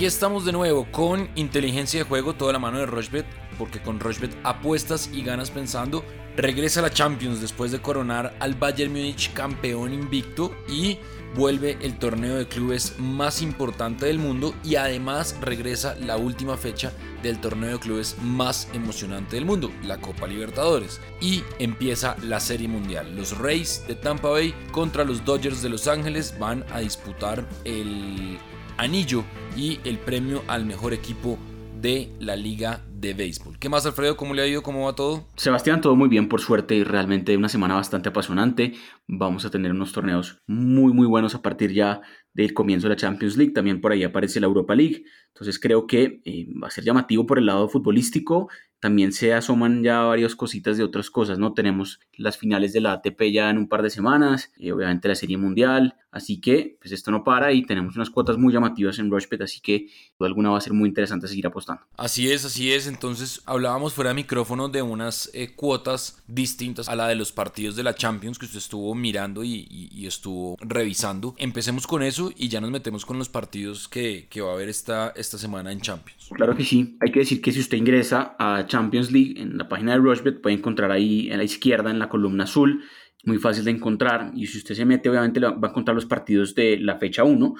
Aquí estamos de nuevo con inteligencia de juego, toda la mano de Rochbet, porque con Rochbet apuestas y ganas pensando. Regresa a la Champions después de coronar al Bayern Múnich campeón invicto y vuelve el torneo de clubes más importante del mundo y además regresa la última fecha del torneo de clubes más emocionante del mundo, la Copa Libertadores. Y empieza la Serie Mundial. Los Rays de Tampa Bay contra los Dodgers de Los Ángeles van a disputar el anillo y el premio al mejor equipo de la Liga de Béisbol. ¿Qué más, Alfredo? ¿Cómo le ha ido? ¿Cómo va todo? Sebastián, todo muy bien, por suerte, y realmente una semana bastante apasionante. Vamos a tener unos torneos muy, muy buenos a partir ya del comienzo de la Champions League. También por ahí aparece la Europa League. Entonces creo que eh, va a ser llamativo por el lado futbolístico también se asoman ya varias cositas de otras cosas, ¿no? Tenemos las finales de la ATP ya en un par de semanas, y obviamente la Serie Mundial, así que pues esto no para y tenemos unas cuotas muy llamativas en Rushbet, así que alguna va a ser muy interesante seguir apostando. Así es, así es, entonces hablábamos fuera de micrófono de unas eh, cuotas distintas a la de los partidos de la Champions que usted estuvo mirando y, estuvo revisando. Empecemos con eso y ya nos metemos con los partidos que, va a haber esta, esta semana en Champions. Claro que sí, hay que decir que si usted ingresa a Champions League, en la página de Rushbet puede encontrar ahí en la izquierda, en la columna azul, muy fácil de encontrar. Y si usted se mete, obviamente va a encontrar los partidos de la fecha 1,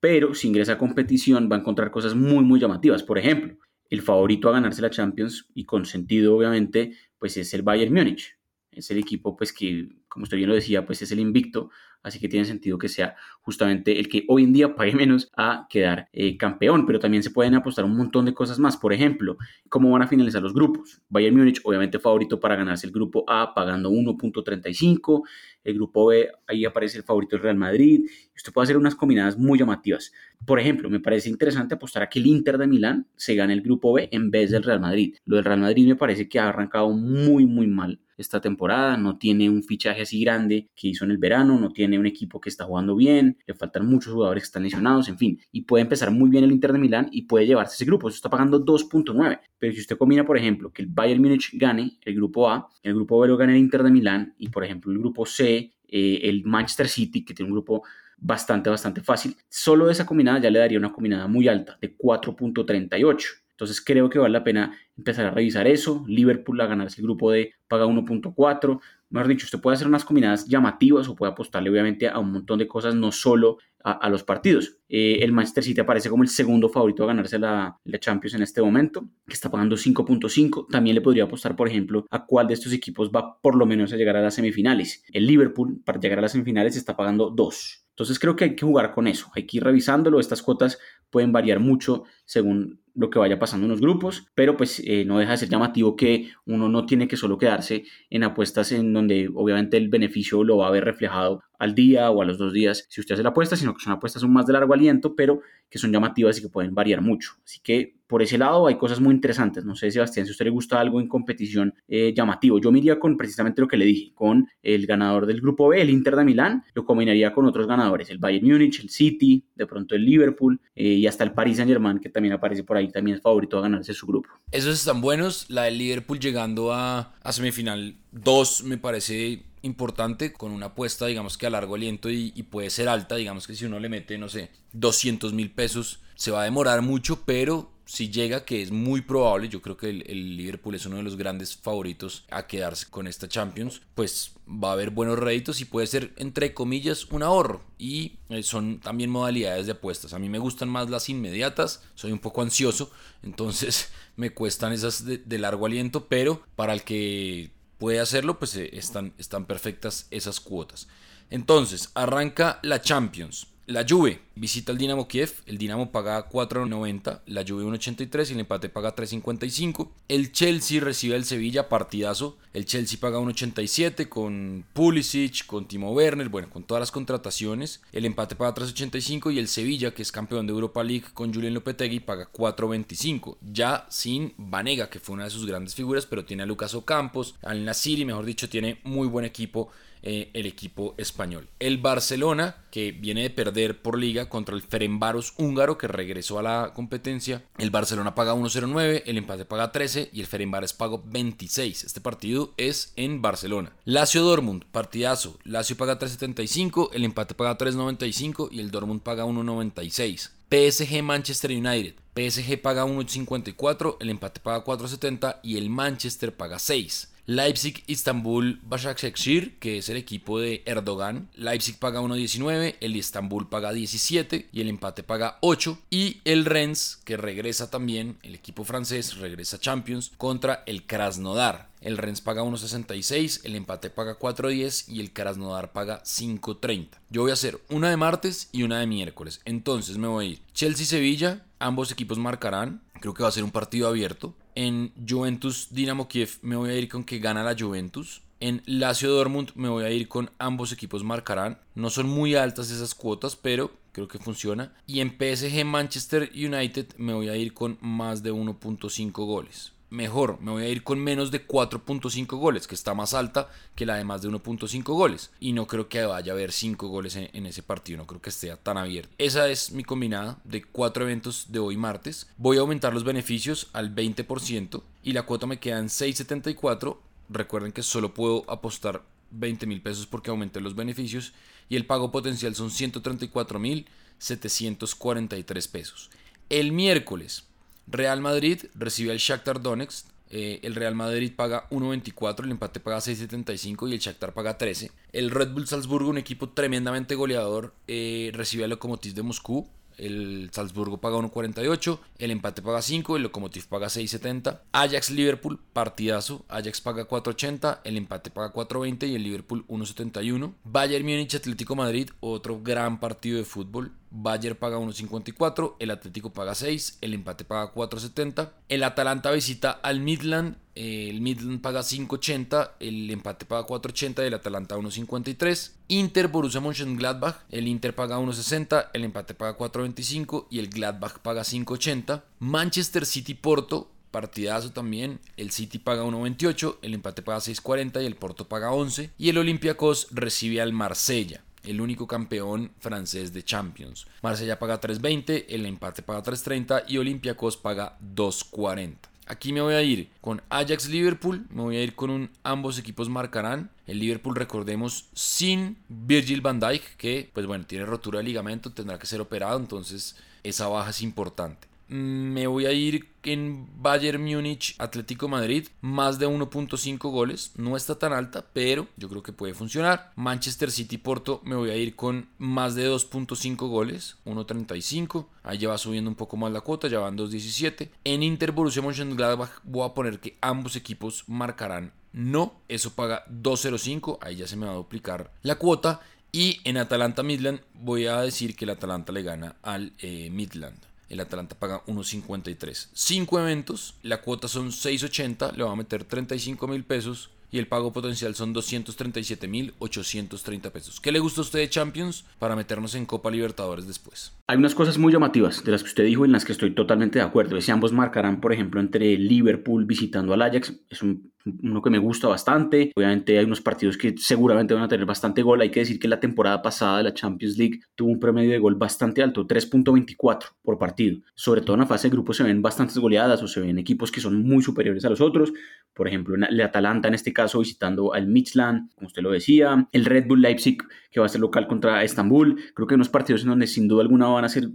pero si ingresa a competición va a encontrar cosas muy, muy llamativas. Por ejemplo, el favorito a ganarse la Champions y con sentido, obviamente, pues es el Bayern Múnich. Es el equipo, pues que, como usted bien lo decía, pues es el invicto así que tiene sentido que sea justamente el que hoy en día pague menos a quedar eh, campeón, pero también se pueden apostar un montón de cosas más, por ejemplo, cómo van a finalizar los grupos. Bayern Múnich obviamente favorito para ganarse el grupo A pagando 1.35, el grupo B ahí aparece el favorito del Real Madrid, usted puede hacer unas combinadas muy llamativas. Por ejemplo, me parece interesante apostar a que el Inter de Milán se gane el grupo B en vez del Real Madrid. Lo del Real Madrid me parece que ha arrancado muy muy mal esta temporada, no tiene un fichaje así grande que hizo en el verano, no tiene un equipo que está jugando bien, le faltan muchos jugadores que están lesionados, en fin, y puede empezar muy bien el Inter de Milán y puede llevarse ese grupo, eso está pagando 2.9, pero si usted combina, por ejemplo, que el Bayern Múnich gane el grupo A, el grupo B lo gane el Inter de Milán y, por ejemplo, el grupo C, eh, el Manchester City, que tiene un grupo bastante, bastante fácil, solo esa combinada ya le daría una combinada muy alta de 4.38. Entonces creo que vale la pena empezar a revisar eso. Liverpool a ganarse el grupo D paga 1.4. Mejor dicho, usted puede hacer unas combinadas llamativas o puede apostarle obviamente a un montón de cosas, no solo a, los partidos. Eh, el Manchester City aparece como el segundo favorito a ganarse la, la Champions en este momento, que está pagando 5.5. También le podría apostar, por ejemplo, a cuál de estos equipos va por lo menos a llegar a las semifinales. El Liverpool, para llegar a las semifinales, está pagando 2. Entonces creo que hay que jugar con eso, hay que ir revisándolo, estas cuotas pueden variar mucho según lo que vaya pasando en los grupos, pero pues eh, no deja de ser llamativo que uno no tiene que solo quedarse en apuestas en donde obviamente el beneficio lo va a ver reflejado al día o a los dos días si usted hace la apuesta, sino que son apuestas un más de largo aliento, pero que son llamativas y que pueden variar mucho. Así que por ese lado hay cosas muy interesantes. No sé, Sebastián, si a usted le gusta algo en competición eh, llamativo. Yo me iría con precisamente lo que le dije, con el ganador del grupo B, el Inter de Milán, lo combinaría con otros ganadores, el Bayern Múnich, el City, de pronto el Liverpool eh, y hasta el Paris Saint Germain, que también aparece por ahí, también es favorito a ganarse su grupo. Esos están buenos, la del Liverpool llegando a, a semifinal 2 me parece importante con una apuesta, digamos que a largo aliento y, puede ser alta, digamos que si uno le mete, no sé, 200 mil pesos, se va a demorar mucho, pero si llega, que es muy probable, yo creo que el, Liverpool es uno de los grandes favoritos a quedarse con esta Champions, pues va a haber buenos réditos y puede ser, entre comillas, un ahorro. Y eh, son también modalidades de apuestas. A mí me gustan más las inmediatas, soy un poco ansioso, entonces me cuestan esas de largo aliento, pero para el que puede hacerlo, pues eh, están, están perfectas esas cuotas. Entonces, arranca la Champions. La Juve visita al Dinamo Kiev, el Dinamo paga 4.90, la Juve 1.83 y el empate paga 3.55. El Chelsea recibe al Sevilla, partidazo. El Chelsea paga 1.87 con Pulisic, con Timo Werner, bueno, con todas las contrataciones. El empate paga 3.85 y el Sevilla, que es campeón de Europa League con Julian Lopetegui, paga 4.25. Ya sin Vanega, que fue una de sus grandes figuras, pero tiene a Lucas Ocampos, al Nasiri, mejor dicho, tiene muy buen equipo eh, el equipo español. El Barcelona, que viene de perder por liga contra el Ferenbaros húngaro, que regresó a la competencia. El Barcelona paga 1.09, el empate paga 13 y el Ferenbaros paga 26. Este partido es en Barcelona. Lazio Dortmund, partidazo. Lazio paga 3.75, el empate paga 3.95 y el Dortmund paga 1.96. PSG Manchester United. PSG paga 1.54, el empate paga 4.70 y el Manchester paga 6. Leipzig, Istanbul, Başakşehir, que es el equipo de Erdogan. Leipzig paga 1.19, el Istanbul paga 17 y el empate paga 8. Y el Rennes, que regresa también, el equipo francés regresa Champions contra el Krasnodar. El Rennes paga 1.66, el empate paga 4.10 y el Krasnodar paga 5.30. Yo voy a hacer una de martes y una de miércoles. Entonces me voy a ir Chelsea-Sevilla, ambos equipos marcarán. Creo que va a ser un partido abierto. En Juventus Dinamo Kiev me voy a ir con que gana la Juventus. En Lazio Dortmund me voy a ir con ambos equipos marcarán. No son muy altas esas cuotas, pero creo que funciona. Y en PSG Manchester United me voy a ir con más de 1.5 goles mejor, me voy a ir con menos de 4.5 goles, que está más alta que la de más de 1.5 goles. Y no creo que vaya a haber 5 goles en, ese partido, no creo que esté tan abierto. Esa es mi combinada de 4 eventos de hoy martes. Voy a aumentar los beneficios al 20% y la cuota me queda en 6.74. Recuerden que solo puedo apostar 20 mil pesos porque aumenté los beneficios y el pago potencial son 134 mil 743 pesos. El miércoles Real Madrid recibe al Shakhtar Donetsk. Eh, el Real Madrid paga 1.24, el empate paga 6.75 y el Shakhtar paga 13. El Red Bull Salzburgo, un equipo tremendamente goleador, eh, recibe al Lokomotiv de Moscú. El Salzburgo paga 1.48, el empate paga 5, el Lokomotiv paga 6.70. Ajax Liverpool, partidazo. Ajax paga 4.80, el empate paga 4.20 y el Liverpool 1.71. Bayern Múnich Atlético Madrid, otro gran partido de fútbol. Bayern paga 1.54, el Atlético paga 6, el empate paga 4.70. El Atalanta visita al Midland, el Midland paga 5.80, el empate paga 4.80 y el Atalanta 1.53. Inter Borussia Mönchengladbach, el Inter paga 1.60, el empate paga 4.25 y el Gladbach paga 5.80. Manchester City Porto, partidazo también. El City paga 1.28, el empate paga 6.40 y el Porto paga 11. Y el Olympiacos recibe al Marsella el único campeón francés de Champions. Marsella paga 3.20, el empate paga 3.30 y Olympiacos paga 2.40. Aquí me voy a ir con Ajax Liverpool, me voy a ir con un ambos equipos marcarán. El Liverpool recordemos sin Virgil van Dijk que pues bueno, tiene rotura de ligamento, tendrá que ser operado, entonces esa baja es importante me voy a ir en Bayern Múnich, Atlético Madrid, más de 1.5 goles. No está tan alta, pero yo creo que puede funcionar. Manchester City Porto, me voy a ir con más de 2.5 goles, 1.35. Ahí ya va subiendo un poco más la cuota, ya van 2.17. En Inter Borussia Mönchengladbach voy a poner que ambos equipos marcarán no, eso paga 2.05, ahí ya se me va a duplicar la cuota. Y en Atalanta Midland voy a decir que el Atalanta le gana al eh, Midland. El Atalanta paga 1.53. 5 eventos, la cuota son 6.80, le va a meter 35 mil pesos y el pago potencial son 237.830 pesos. ¿Qué le gusta a usted de Champions para meternos en Copa Libertadores después? Hay unas cosas muy llamativas de las que usted dijo en las que estoy totalmente de acuerdo. Si ambos marcarán, por ejemplo, entre Liverpool visitando al Ajax, es un uno que me gusta bastante. Obviamente hay unos partidos que seguramente van a tener bastante gol. Hay que decir que la temporada pasada de la Champions League tuvo un promedio de gol bastante alto, 3.24 por partido. Sobre todo en la fase de grupo se ven bastantes goleadas o se ven equipos que son muy superiores a los otros. Por ejemplo, el Atalanta en este caso visitando al Midland, como usted lo decía. El Red Bull Leipzig que va a ser local contra Estambul. Creo que hay unos partidos en donde sin duda alguna van a ser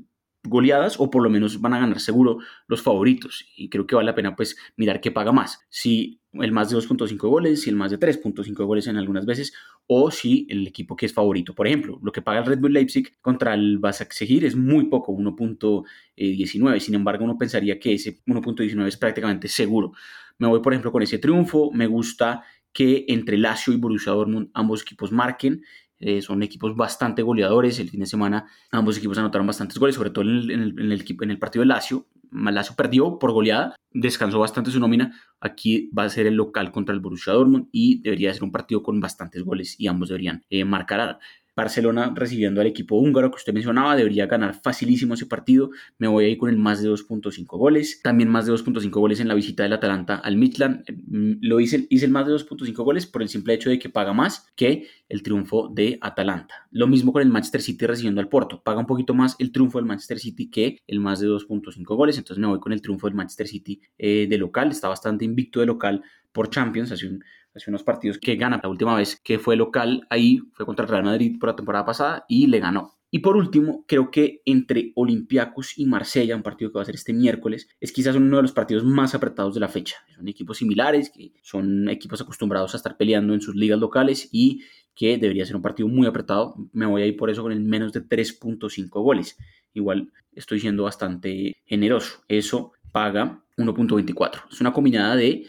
goleadas o por lo menos van a ganar seguro los favoritos. Y creo que vale la pena pues mirar qué paga más. Si el más de 2.5 goles si el más de 3.5 goles en algunas veces o si el equipo que es favorito. Por ejemplo lo que paga el Red Bull Leipzig contra el Basaksehir es muy poco 1.19 sin embargo uno pensaría que ese 1.19 es prácticamente seguro. Me voy por ejemplo con ese triunfo. Me gusta que entre Lazio y Borussia Dortmund ambos equipos marquen eh, son equipos bastante goleadores. El fin de semana ambos equipos anotaron bastantes goles, sobre todo en el, en en el partido de Lazio. Lazio perdió por goleada, descansó bastante su nómina. Aquí va a ser el local contra el Borussia Dortmund y debería ser un partido con bastantes goles y ambos deberían eh, marcar. Barcelona recibiendo al equipo húngaro que usted mencionaba, debería ganar facilísimo ese partido. Me voy a ir con el más de 2.5 goles. También más de 2.5 goles en la visita del Atalanta al Midland. Mm, lo hice, hice el más de 2.5 goles por el simple hecho de que paga más que el triunfo de Atalanta. Lo mismo con el Manchester City recibiendo al Porto. Paga un poquito más el triunfo del Manchester City que el más de 2.5 goles. Entonces me voy con el triunfo del Manchester City eh, de local. Está bastante invicto de local por Champions. Hace, hace unos partidos que gana. La última vez que fue local ahí fue contra el Real Madrid por la temporada pasada y le ganó. Y por último, creo que entre Olympiacos y Marsella, un partido que va a ser este miércoles, es quizás uno de los partidos más apretados de la fecha. Son equipos similares, que son equipos acostumbrados a estar peleando en sus ligas locales y que debería ser un partido muy apretado. Me voy a ir por eso con el menos de 3.5 goles. Igual estoy siendo bastante generoso. Eso paga 1.24. Es una combinada de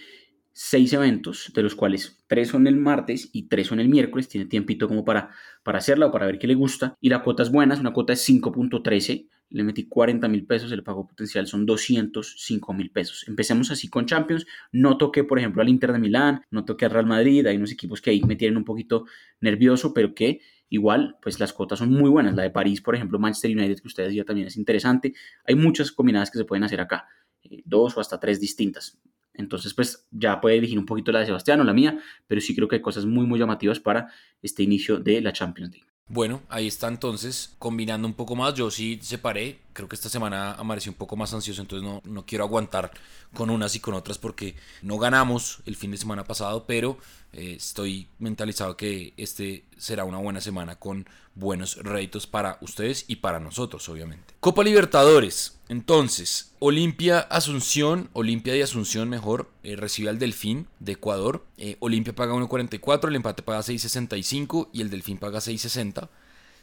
seis eventos, de los cuales tres son el martes y tres son el miércoles. Tiene tiempito como para, para hacerla o para ver qué le gusta. Y la cuota es buena, es una cuota de 5.13. Le metí 40 mil pesos, el pago potencial son 205 mil pesos. Empecemos así con Champions. No toqué, por ejemplo, al Inter de Milán, no toqué al Real Madrid. Hay unos equipos que ahí me tienen un poquito nervioso, pero que igual, pues las cuotas son muy buenas. La de París, por ejemplo, Manchester United, que ustedes ya también es interesante. Hay muchas combinadas que se pueden hacer acá, eh, dos o hasta tres distintas. Entonces, pues ya puede elegir un poquito la de Sebastián o la mía, pero sí creo que hay cosas muy, muy llamativas para este inicio de la Champions League. Bueno, ahí está entonces, combinando un poco más, yo sí separé, creo que esta semana amanecí un poco más ansioso, entonces no, no quiero aguantar con unas y con otras porque no ganamos el fin de semana pasado, pero eh, estoy mentalizado que este será una buena semana con buenos réditos para ustedes y para nosotros, obviamente. Copa Libertadores. Entonces, Olimpia Asunción, Olimpia de Asunción mejor, eh, recibe al Delfín de Ecuador. Eh, Olimpia paga 1.44, el empate paga 6.65 y el Delfín paga 6.60.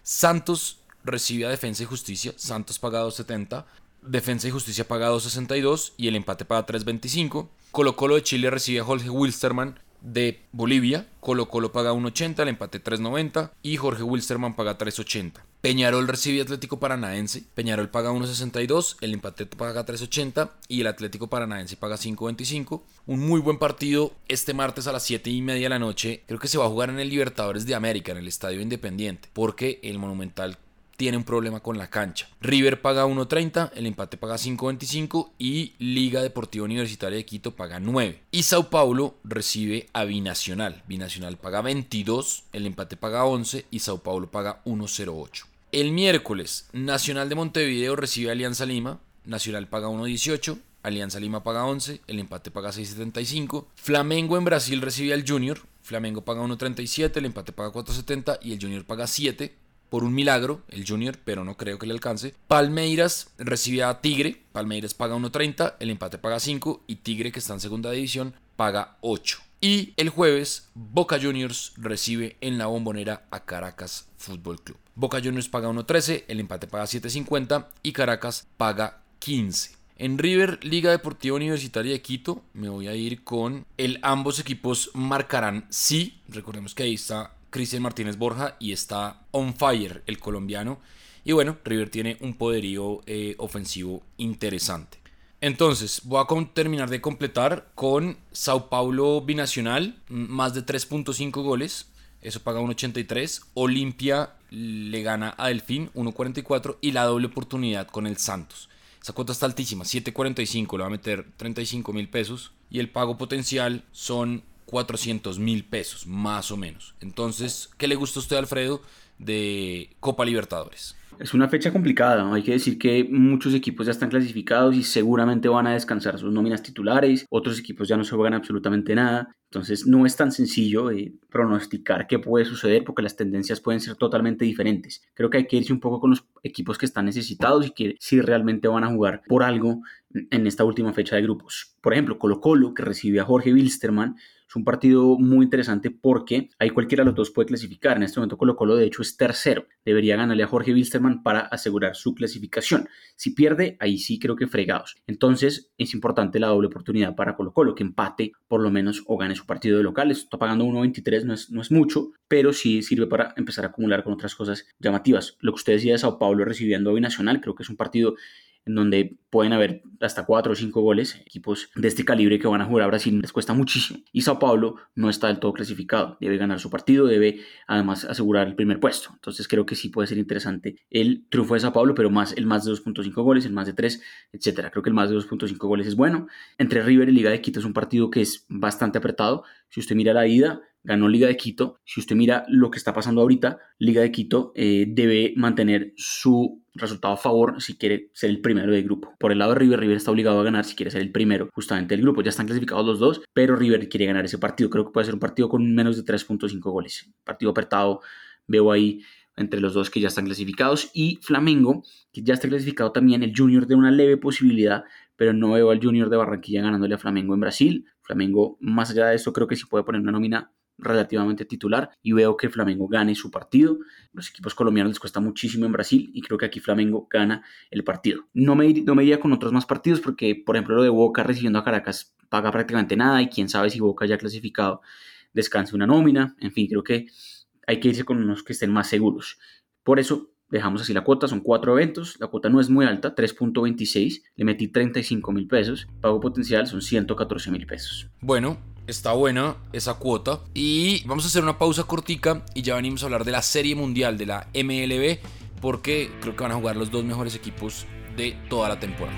Santos recibe a Defensa y Justicia, Santos paga 2.70. Defensa y Justicia paga 2.62 y el empate paga 3.25. Colo Colo de Chile recibe a Jorge Wilstermann de Bolivia. Colo Colo paga 1.80, el empate 3.90 y Jorge Wilstermann paga 3.80. Peñarol recibe Atlético Paranaense. Peñarol paga 1.62, el empate paga 3.80 y el Atlético Paranaense paga 5.25. Un muy buen partido este martes a las 7 y media de la noche. Creo que se va a jugar en el Libertadores de América, en el Estadio Independiente, porque el Monumental tiene un problema con la cancha. River paga 1.30, el empate paga 5.25 y Liga Deportiva Universitaria de Quito paga 9. Y Sao Paulo recibe a Binacional. Binacional paga 22, el empate paga 11 y Sao Paulo paga 1.08. El miércoles, Nacional de Montevideo recibe a Alianza Lima. Nacional paga 1.18, Alianza Lima paga 11, el empate paga 6.75. Flamengo en Brasil recibe al Junior. Flamengo paga 1.37, el empate paga 4.70 y el Junior paga 7 por un milagro, el Junior, pero no creo que le alcance. Palmeiras recibe a Tigre, Palmeiras paga 1.30, el empate paga 5 y Tigre, que está en segunda división, paga 8. Y el jueves, Boca Juniors recibe en la bombonera a Caracas Fútbol Club. Boca Juniors paga 1.13, el empate paga 7.50 y Caracas paga 15. En River, Liga Deportiva Universitaria de Quito, me voy a ir con el ambos equipos marcarán sí. Recordemos que ahí está Cristian Martínez Borja y está on fire el colombiano. Y bueno, River tiene un poderío eh, ofensivo interesante. Entonces, voy a terminar de completar con Sao Paulo Binacional, más de 3.5 goles, eso paga 1.83. Olimpia le gana a Delfín 1.44 y la doble oportunidad con el Santos. Esa cuota está altísima, 7.45, le va a meter 35 mil pesos y el pago potencial son 400 mil pesos, más o menos. Entonces, ¿qué le gusta a usted, Alfredo, de Copa Libertadores? Es una fecha complicada, hay que decir que muchos equipos ya están clasificados y seguramente van a descansar sus nóminas titulares, otros equipos ya no se juegan absolutamente nada, entonces no es tan sencillo eh, pronosticar qué puede suceder porque las tendencias pueden ser totalmente diferentes. Creo que hay que irse un poco con los equipos que están necesitados y que si realmente van a jugar por algo en esta última fecha de grupos. Por ejemplo, Colo Colo, que recibe a Jorge Wilstermann, un partido muy interesante porque ahí cualquiera de los dos puede clasificar. En este momento Colo Colo de hecho es tercero. Debería ganarle a Jorge Wilstermann para asegurar su clasificación. Si pierde, ahí sí creo que fregados. Entonces es importante la doble oportunidad para Colo Colo, que empate por lo menos o gane su partido de local. Está pagando 1.23, no es, no es mucho, pero sí sirve para empezar a acumular con otras cosas llamativas. Lo que usted decía de Sao Paulo recibiendo a Binacional, creo que es un partido en donde pueden haber hasta 4 o 5 goles. Equipos de este calibre que van a jugar a Brasil les cuesta muchísimo. Y Sao Paulo no está del todo clasificado. Debe ganar su partido, debe además asegurar el primer puesto. Entonces creo que sí puede ser interesante el triunfo de Sao Paulo, pero más el más de 2.5 goles, el más de 3, etcétera. Creo que el más de 2.5 goles es bueno. Entre River y Liga de Quito es un partido que es bastante apretado. Si usted mira la ida, ganó Liga de Quito. Si usted mira lo que está pasando ahorita, Liga de Quito eh, debe mantener su resultado a favor si quiere ser el primero del grupo. Por el lado de River, River está obligado a ganar si quiere ser el primero justamente del grupo. Ya están clasificados los dos, pero River quiere ganar ese partido. Creo que puede ser un partido con menos de 3.5 goles. Partido apretado, veo ahí entre los dos que ya están clasificados y Flamengo, que ya está clasificado también, el Junior de una leve posibilidad, pero no veo al Junior de Barranquilla ganándole a Flamengo en Brasil. Flamengo, más allá de eso, creo que sí puede poner una nómina relativamente titular y veo que Flamengo gane su partido. Los equipos colombianos les cuesta muchísimo en Brasil y creo que aquí Flamengo gana el partido. No me, no me iría con otros más partidos porque, por ejemplo, lo de Boca recibiendo a Caracas paga prácticamente nada y quién sabe si Boca ya clasificado descanse una nómina. En fin, creo que hay que irse con unos que estén más seguros. Por eso dejamos así la cuota, son cuatro eventos, la cuota no es muy alta, 3.26, le metí 35 mil pesos, pago potencial son 114 mil pesos. Bueno, está buena esa cuota y vamos a hacer una pausa cortica y ya venimos a hablar de la serie mundial de la MLB porque creo que van a jugar los dos mejores equipos de toda la temporada.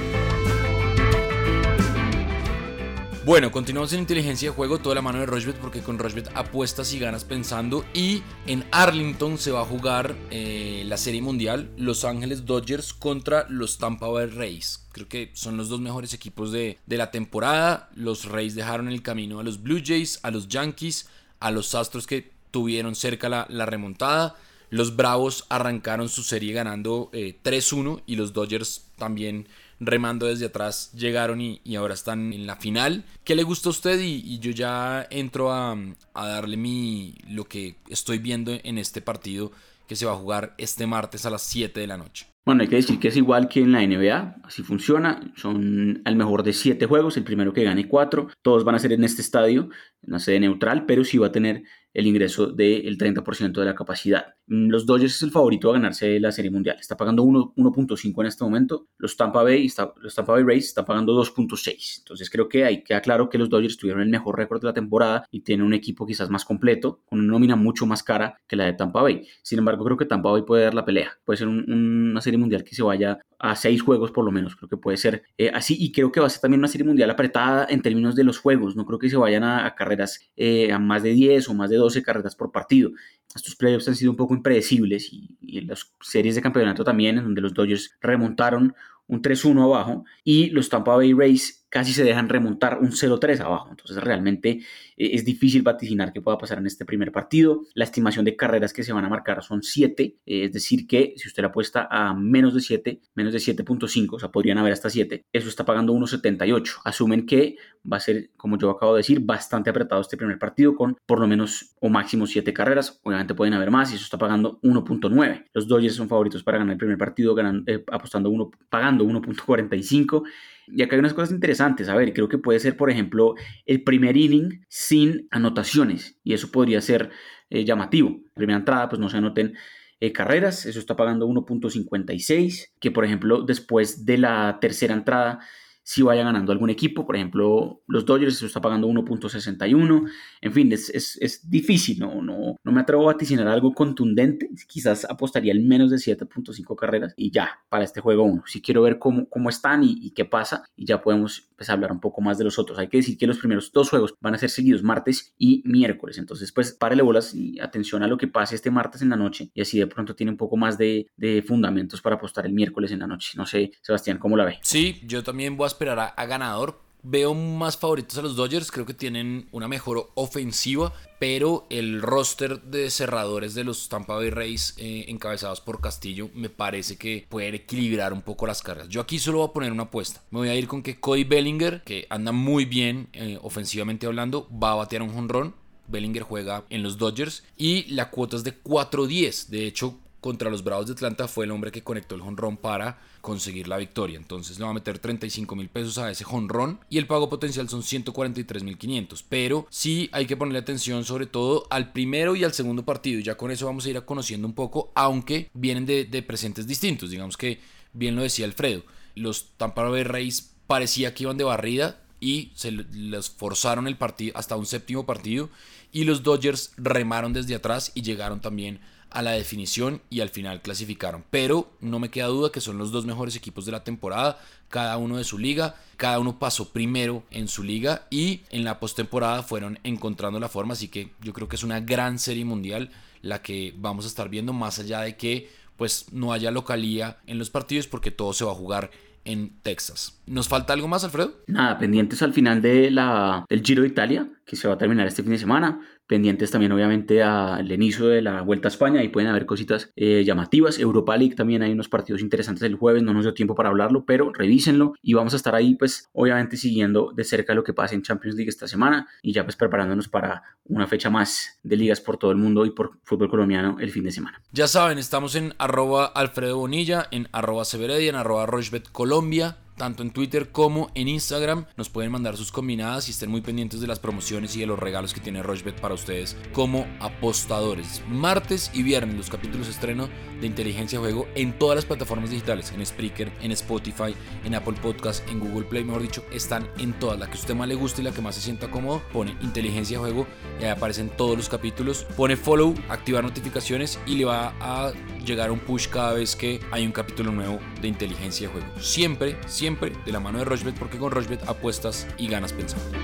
Bueno, continuamos en inteligencia de juego, toda la mano de Rochbet, porque con Rochbet apuestas y ganas pensando. Y en Arlington se va a jugar eh, la Serie Mundial, Los Ángeles Dodgers contra los Tampa Bay Rays. Creo que son los dos mejores equipos de, la temporada. Los Rays dejaron el camino a los Blue Jays, a los Yankees, a los Astros que tuvieron cerca la, la remontada. Los Bravos arrancaron su serie ganando 3-1 eh, y los Dodgers también remando desde atrás llegaron y, ahora están en la final. ¿Qué le gusta a usted? Y, yo ya entro a, darle mi, lo que estoy viendo en este partido que se va a jugar este martes a las 7 de la noche. Bueno, hay que decir que es igual que en la NBA, así funciona. Son al mejor de 7 juegos, el primero que gane 4. Todos van a ser en este estadio, una sede neutral, pero sí va a tener el ingreso del 30% de la capacidad. Mm, los Dodgers es el favorito a ganarse la Serie Mundial. Está pagando 1.5 en este momento. Los Tampa Bay, los Tampa Bay Rays están pagando 2.6. Entonces creo que ahí queda claro que los Dodgers tuvieron el mejor récord de la temporada y tienen un equipo quizás más completo, con una nómina mucho más cara que la de Tampa Bay. Sin embargo, creo que Tampa Bay puede dar la pelea. Puede ser una Serie Mundial que se vaya a seis juegos por lo menos. Creo que puede ser eh, así y creo que va a ser también una Serie Mundial apretada en términos de los juegos. No creo que se vayan a, carreras eh, a más de 10 o más de 12 carreras por partido. Estos playoffs han sido un poco impredecibles y, y las series de campeonato también, en donde los Dodgers remontaron un 3-1 abajo y los Tampa Bay Rays casi se dejan remontar un 0-3 abajo. Entonces realmente eh, es difícil vaticinar qué pueda pasar en este primer partido. La estimación de carreras que se van a marcar son 7, eh, es decir que si usted apuesta a menos de 7, menos de 7.5, o sea, podrían haber hasta 7, eso está pagando 1.78. Asumen que va a ser, como yo acabo de decir, bastante apretado este primer partido con por lo menos o máximo 7 carreras. Obviamente pueden haber más y eso está pagando 1.9. Los Dodgers son favoritos para ganar el primer partido eh, apostando uno, pagando 1.45 y acá hay unas cosas interesantes. A ver, creo que puede ser, por ejemplo, el primer inning sin anotaciones. Y eso podría ser eh, llamativo. Primera entrada, pues no se anoten eh, carreras. Eso está pagando 1.56. Que, por ejemplo, después de la tercera entrada si vaya ganando algún equipo. Por ejemplo, los Dodgers se está pagando 1.61. En fin, es, es, es, difícil. No, no, no me atrevo a vaticinar algo contundente. Quizás apostaría en menos de 7.5 carreras y ya para este juego 1. Si quiero ver cómo, cómo están y, qué pasa y ya podemos a hablar un poco más de los otros. Hay que decir que los primeros dos juegos van a ser seguidos martes y miércoles. Entonces, pues párele bolas y atención a lo que pase este martes en la noche y así de pronto tiene un poco más de, de fundamentos para apostar el miércoles en la noche. No sé, Sebastián, ¿cómo la ve? Sí, yo también voy a esperar a, ganador. Veo más favoritos a los Dodgers, creo que tienen una mejor ofensiva, pero el roster de cerradores de los Tampa Bay Rays eh, encabezados por Castillo me parece que puede equilibrar un poco las cargas. Yo aquí solo voy a poner una apuesta. Me voy a ir con que Cody Bellinger, que anda muy bien eh, ofensivamente hablando, va a batear un jonrón. Bellinger juega en los Dodgers y la cuota es de 4-10. De hecho, contra los Bravos de Atlanta fue el hombre que conectó el jonrón para conseguir la victoria. Entonces le va a meter 35 mil pesos a ese jonrón y el pago potencial son 143 mil 500. Pero sí hay que ponerle atención sobre todo al primero y al segundo partido. Ya con eso vamos a ir conociendo un poco, aunque vienen de, de presentes distintos. Digamos que bien lo decía Alfredo. Los Tampa Bay Rays parecía que iban de barrida y se les forzaron el partido hasta un séptimo partido y los Dodgers remaron desde atrás y llegaron también a la definición y al final clasificaron. Pero no me queda duda que son los dos mejores equipos de la temporada, cada uno de su liga, cada uno pasó primero en su liga y en la postemporada fueron encontrando la forma, así que yo creo que es una gran serie mundial la que vamos a estar viendo más allá de que pues no haya localía en los partidos porque todo se va a jugar en Texas. ¿Nos falta algo más, Alfredo? Nada, pendientes al final de la, del Giro de Italia, que se va a terminar este fin de semana pendientes también obviamente al inicio de la Vuelta a España y pueden haber cositas eh, llamativas. Europa League también hay unos partidos interesantes el jueves, no nos dio tiempo para hablarlo, pero revísenlo y vamos a estar ahí pues obviamente siguiendo de cerca lo que pasa en Champions League esta semana y ya pues preparándonos para una fecha más de ligas por todo el mundo y por fútbol colombiano el fin de semana. Ya saben, estamos en arroba Alfredo Bonilla, en arroba Severedia, en arroba Rochbet Colombia tanto en Twitter como en Instagram. Nos pueden mandar sus combinadas y estén muy pendientes de las promociones y de los regalos que tiene Rochebet para ustedes como apostadores. Martes y viernes los capítulos estreno de Inteligencia Juego en todas las plataformas digitales, en Spreaker, en Spotify, en Apple Podcast, en Google Play, mejor dicho, están en todas. La que a usted más le guste y la que más se sienta cómodo, pone Inteligencia Juego y ahí aparecen todos los capítulos. Pone follow, activar notificaciones y le va a llegar un push cada vez que hay un capítulo nuevo de Inteligencia Juego. Siempre, siempre de la mano de Rochbet porque con Rochbet apuestas y ganas pensando.